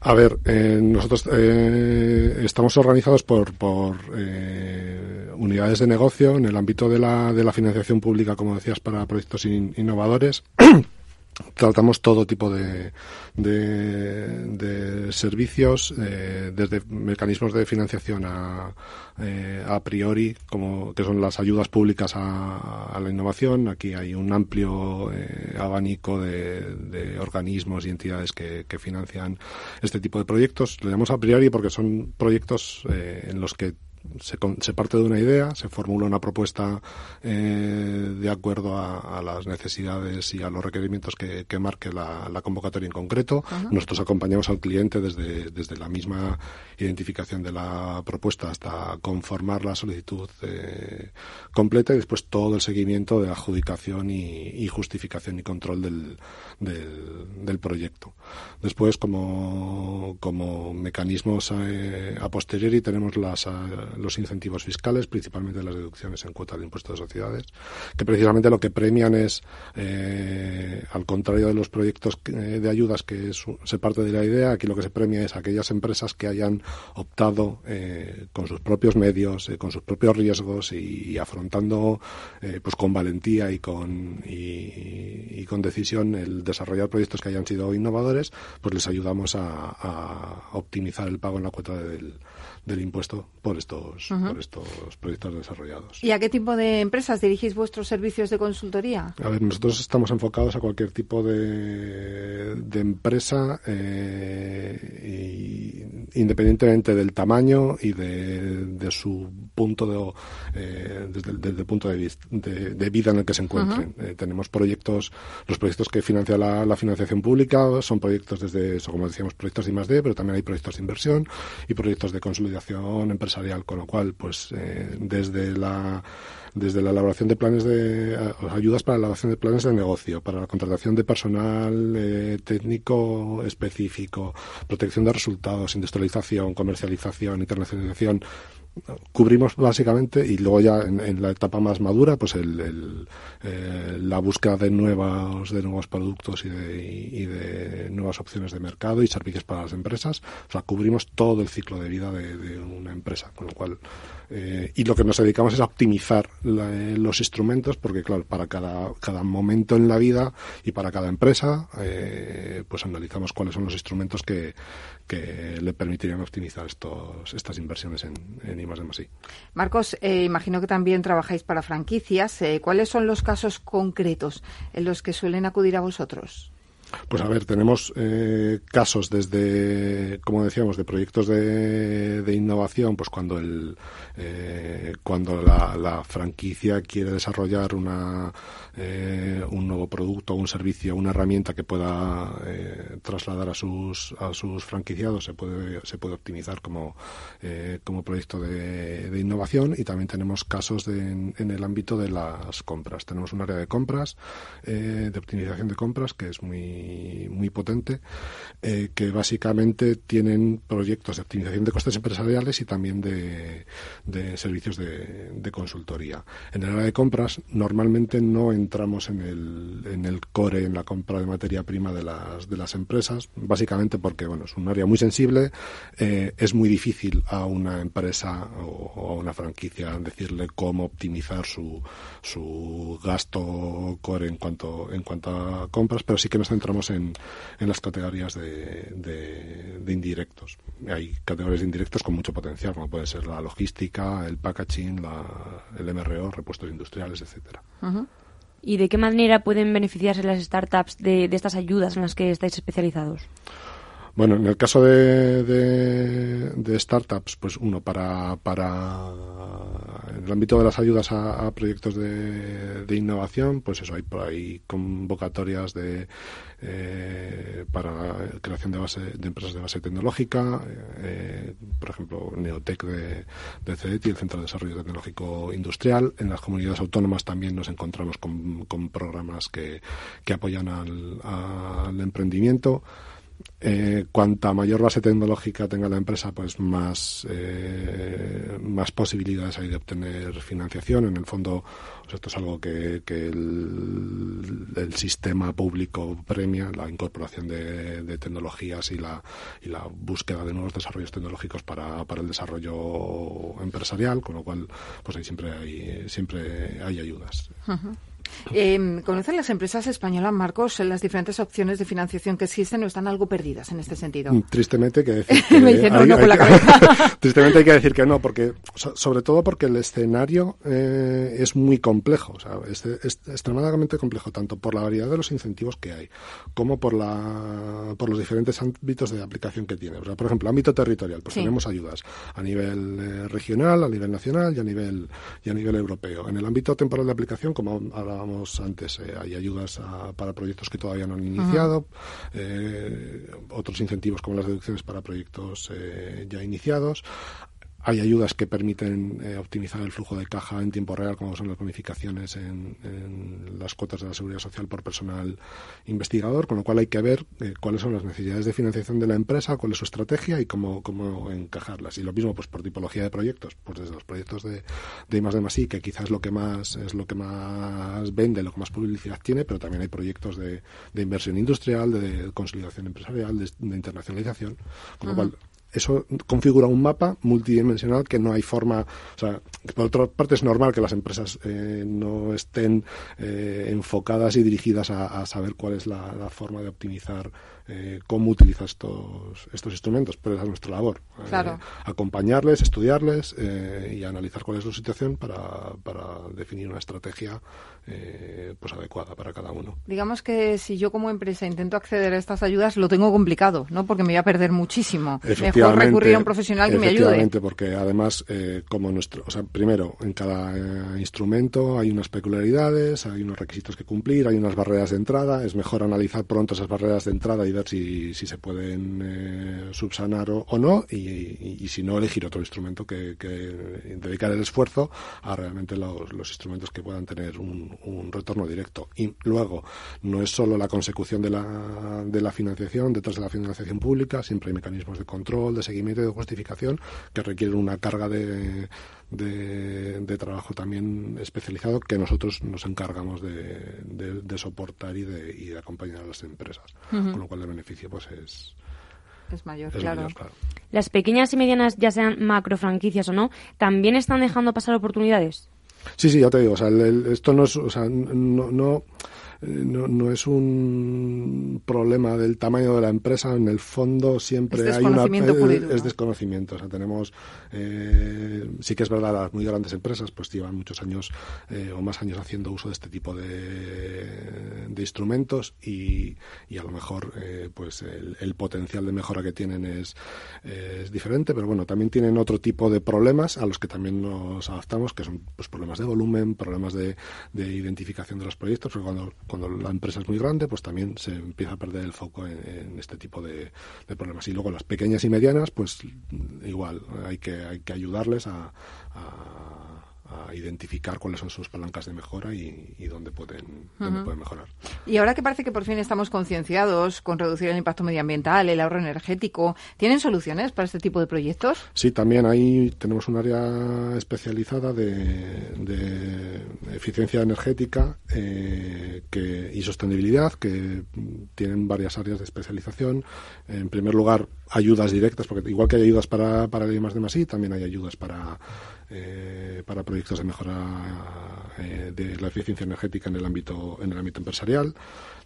S10: A ver, eh, nosotros eh, estamos organizados por, por eh, unidades de negocio en el ámbito de la, de la financiación pública, como decías, para proyectos innovadores. tratamos todo tipo de, de, servicios, eh, desde mecanismos de financiación a, eh, a priori, como que son las ayudas públicas a, la innovación. Aquí hay un amplio eh, abanico de, organismos y entidades que, financian este tipo de proyectos. Lo llamamos a priori porque son proyectos en los que se, se, parte de una idea, se formula una propuesta eh, de acuerdo a, las necesidades y a los requerimientos que, marque la, convocatoria en concreto. Nosotros acompañamos al cliente desde, desde la misma identificación de la propuesta hasta conformar la solicitud eh, completa y después todo el seguimiento de adjudicación y, justificación y control del, del, proyecto. Después, como, como mecanismos eh, a posteriori, tenemos las los incentivos fiscales, principalmente las deducciones en cuota de impuestos de sociedades, que precisamente lo que premian es, eh, al contrario de los proyectos de ayudas que se parte de la idea, aquí lo que se premia es aquellas empresas que hayan optado eh, con sus propios medios, eh, con sus propios riesgos y, afrontando pues con valentía y con, y, con decisión el desarrollar proyectos que hayan sido innovadores, pues les ayudamos a, a optimizar el pago en la cuota del, del impuesto por estos, por estos proyectos desarrollados.
S1: ¿Y a qué tipo de empresas dirigís vuestros servicios de consultoría?
S10: A ver, nosotros estamos enfocados a cualquier tipo de, de empresa, eh, independientemente del tamaño y de, de su punto de, eh, desde, el punto de, de, vida en el que se encuentren. Eh, tenemos proyectos, los proyectos que financia la, la, financiación pública son proyectos desde, como decíamos, proyectos de I+.D., pero también hay proyectos de inversión y proyectos de consolidación empresarial, con lo cual, pues eh, desde la desde la elaboración de planes de ayudas para la elaboración de planes de negocio, para la contratación de personal eh, técnico específico, protección de resultados, industrialización, comercialización, internacionalización, cubrimos básicamente y luego ya en, la etapa más madura pues el, eh, la búsqueda de nuevos de nuevos productos y de, y de, nuevas opciones de mercado y servicios para las empresas. O sea cubrimos todo el ciclo de vida de, una empresa con lo cual eh, y lo que nos dedicamos es a optimizar eh, los instrumentos porque claro para cada cada momento en la vida y para cada empresa pues analizamos cuáles son los instrumentos que, que le permitirían optimizar estos, estas inversiones en, en I más I.
S1: Marcos, eh, imagino que también trabajáis para franquicias. Eh, ¿Cuáles son los casos concretos en los que suelen acudir a vosotros?
S10: Pues a ver, tenemos eh, casos desde, como decíamos, de proyectos de, de innovación, pues cuando el eh, cuando la, la, franquicia quiere desarrollar una eh, un nuevo producto, un servicio, una herramienta que pueda eh, trasladar a sus a sus franquiciados, se puede se puede optimizar como eh, como proyecto de, de, innovación y también tenemos casos de, en, en, el ámbito de las compras. Tenemos un área de compras, de optimización de compras que es muy muy, potente, eh, que básicamente tienen proyectos de optimización de costes empresariales y también de, servicios de, consultoría. En el área de compras, normalmente no entramos en el, en el core, en la compra de materia prima de las, de las empresas, básicamente porque bueno, es un área muy sensible, eh, es muy difícil a una empresa o, a una franquicia decirle cómo optimizar su, su gasto core en cuanto, en cuanto a compras, pero sí que nos centramos en, las categorías de, indirectos. Hay categorías de indirectos con mucho potencial, como puede ser la logística, el packaging, el MRO, repuestos industriales, etcétera.
S3: ¿Y de qué manera pueden beneficiarse las startups de, estas ayudas en las que estáis especializados?
S10: Bueno, en el caso de, de, startups, pues uno, para, para en el ámbito de las ayudas a, proyectos de, de, innovación, pues eso, hay por ahí convocatorias de eh, para creación de, base, de empresas de base tecnológica, eh, por ejemplo, Neotec de, de CEDET y el Centro de Desarrollo Tecnológico Industrial. En las comunidades autónomas también nos encontramos con, con programas que, que apoyan al, al emprendimiento. Eh, cuanta mayor base tecnológica tenga la empresa, pues más, eh, más posibilidades hay de obtener financiación. En el fondo, esto es algo que, el, sistema público premia, la incorporación de, tecnologías y la, y la búsqueda de nuevos desarrollos tecnológicos para, para el desarrollo empresarial, con lo cual, pues ahí siempre hay, siempre hay ayudas.
S1: Eh, ¿Conocen las empresas españolas, Marcos, las diferentes opciones de financiación que existen o están algo perdidas en este sentido?
S10: Mm, tristemente hay que decir que, Me no, no, la tristemente hay que decir que no, porque sobre todo porque el escenario eh, es muy complejo, o sea, es, extremadamente complejo tanto por la variedad de los incentivos que hay como por la por los diferentes ámbitos de aplicación que tiene. O sea, por ejemplo, ámbito territorial, pues tenemos ayudas a nivel eh, regional, a nivel nacional y a nivel y a nivel europeo. En el ámbito temporal de aplicación, como hablábamos antes, eh, hay ayudas para proyectos que todavía no han iniciado, eh, otros incentivos como las deducciones para proyectos eh, ya iniciados. Hay ayudas que permiten eh, optimizar el flujo de caja en tiempo real, como son las bonificaciones en, las cuotas de la seguridad social por personal investigador, con lo cual hay que ver eh, cuáles son las necesidades de financiación de la empresa, cuál es su estrategia y cómo, cómo encajarlas. Y lo mismo, pues por tipología de proyectos, pues desde los proyectos de, de I de I, que quizás lo que más es lo que más vende, lo que más publicidad tiene, pero también hay proyectos de, de inversión industrial, de, consolidación empresarial, de, internacionalización, con lo cual eso configura un mapa multidimensional que no hay forma, o sea, por otra parte es normal que las empresas eh, no estén eh, enfocadas y dirigidas a, saber cuál es la, forma de optimizar eh, cómo utilizar estos, estos instrumentos, pero es nuestra labor. acompañarles, estudiarles y analizar cuál es su situación para, para definir una estrategia pues adecuada para cada uno.
S1: Digamos que si yo como empresa intento acceder a estas ayudas lo tengo complicado, ¿no? Porque me voy a perder muchísimo recurrir a un profesional que me ayude.
S10: porque además, eh, como nuestro, o sea, primero, en cada eh, instrumento hay unas peculiaridades, hay unos requisitos que cumplir, hay unas barreras de entrada. Es mejor analizar pronto esas barreras de entrada y ver si, si se pueden eh, subsanar o, no, y, si no, elegir otro instrumento que, dedicar el esfuerzo a realmente los, los instrumentos que puedan tener un, un, retorno directo. Y luego, no es solo la consecución de la, de la financiación, detrás de la financiación pública, siempre hay mecanismos de control, de seguimiento y de justificación que requieren una carga de, de, trabajo también especializado que nosotros nos encargamos de, de, soportar y de, y de acompañar a las empresas. Con lo cual el beneficio pues es,
S1: es mayor, claro.
S3: Las pequeñas y medianas, ya sean macro franquicias o no, también están dejando pasar oportunidades.
S10: Sí, sí, ya te digo, o sea, esto no es, o sea, no, no no, no, es un problema del tamaño de la empresa, en el fondo siempre hay una
S1: eh,
S10: es desconocimiento, o sea, tenemos eh, sí que es verdad las muy grandes empresas pues llevan muchos años o más años haciendo uso de este tipo de, de instrumentos y, y, a lo mejor pues el, potencial de mejora que tienen es, es diferente, pero bueno, también tienen otro tipo de problemas a los que también nos adaptamos, que son pues problemas de volumen, problemas de, de identificación de los proyectos, porque cuando cuando la empresa es muy grande, pues también se empieza a perder el foco en, este tipo de, problemas. Y luego las pequeñas y medianas, pues igual, hay que, hay que ayudarles a a identificar cuáles son sus palancas de mejora y, dónde, pueden, pueden mejorar.
S1: Y ahora que parece que por fin estamos concienciados con reducir el impacto medioambiental, el ahorro energético, ¿tienen soluciones para este tipo de proyectos?
S10: Sí, también ahí tenemos un área especializada de, eficiencia energética eh, que, y sostenibilidad que tienen varias áreas de especialización. En primer lugar, ayudas directas, porque igual que hay ayudas para, para el I más de más también hay ayudas para eh, para proyectos de mejora eh, de la eficiencia energética en el ámbito en el ámbito empresarial.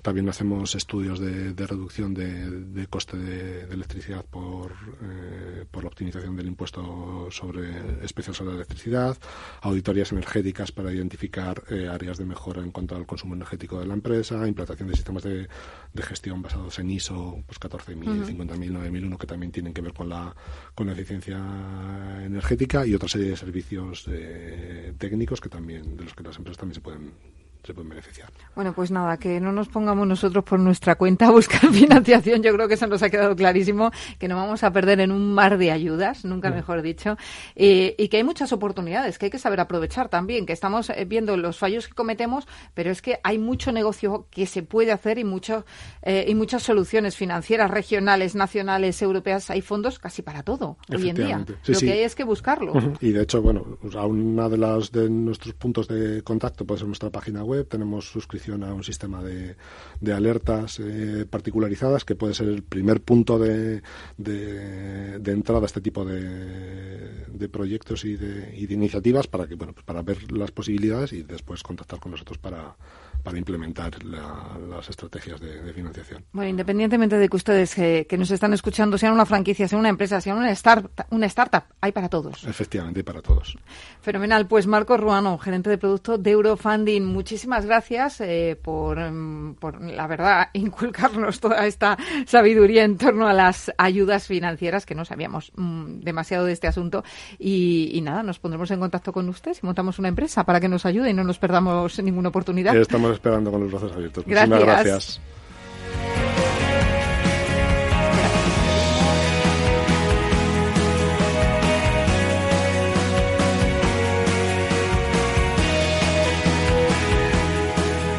S10: También hacemos estudios de, reducción de, coste de, electricidad por, eh, por la optimización del impuesto sobre especial sobre la electricidad, auditorías energéticas para identificar eh, áreas de mejora en cuanto al consumo energético de la empresa, implantación de sistemas de, gestión basados en ISO pues 14.000, 50.000, 9.001 que también tienen que ver con la, con la eficiencia energética y otra serie de servicios eh, técnicos que también de los que las empresas también se pueden se pueden beneficiar.
S1: Bueno, pues nada, que no nos pongamos nosotros por nuestra cuenta a buscar financiación. Yo creo que eso nos ha quedado clarísimo, que no vamos a perder en un mar de ayudas, nunca mejor dicho, y que hay muchas oportunidades que hay que saber aprovechar también, que estamos eh, viendo los fallos que cometemos, pero es que hay mucho negocio que se puede hacer y, mucho, eh, y muchas soluciones financieras, regionales, nacionales, europeas. Hay fondos casi para todo hoy en día. Lo que hay es que buscarlo.
S10: Y de hecho, bueno, una de, las, de nuestros puntos de contacto puede ser nuestra página web tenemos suscripción a un sistema de, de alertas eh, particularizadas que puede ser el primer punto de, de, entrada a este tipo de, de proyectos y de, y de iniciativas para que bueno pues para ver las posibilidades y después contactar con nosotros para para implementar las estrategias de, financiación.
S1: Bueno, independientemente de que ustedes eh, que nos están escuchando sean una franquicia, sean una empresa, sean una, start, una startup, hay para todos.
S10: Efectivamente, hay para todos.
S1: Fenomenal. Pues Marco Ruano, gerente de producto de Eurofunding, muchísimas gracias eh, por, mm, por, la verdad, inculcarnos toda esta sabiduría en torno a las ayudas financieras, que no sabíamos mm, demasiado de este asunto. Y, y, nada, nos pondremos en contacto con usted si montamos una empresa para que nos ayude y no nos perdamos ninguna oportunidad.
S10: Estamos esperando con los brazos abiertos. Muchísimas gracias.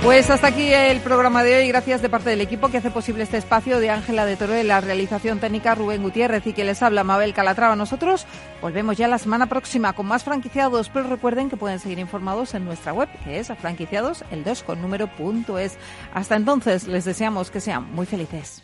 S1: Pues hasta aquí el programa de hoy. Gracias de parte del equipo que hace posible este espacio de Ángela de Toro, la realización técnica Rubén Gutiérrez y que les habla Mabel Calatrava. Nosotros volvemos ya la semana próxima con más franquiciados, pero recuerden que pueden seguir informados en nuestra web, que es franquiciados el 2 con número punto es. Hasta entonces les deseamos que sean muy felices.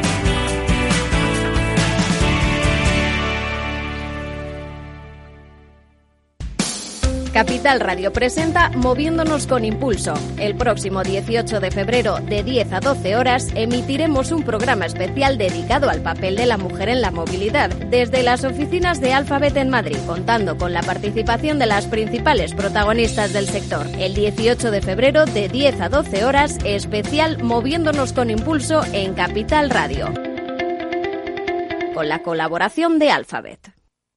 S11: Capital Radio presenta Moviéndonos con Impulso. El próximo 18 de febrero, de 10 a 12 horas, emitiremos un programa especial dedicado al papel de la mujer en la movilidad, desde las oficinas de Alphabet en Madrid, contando con la participación de las principales protagonistas del sector. El 18 de febrero, de 10 a 12 horas, especial Moviéndonos con Impulso en Capital Radio. Con la colaboración de Alphabet.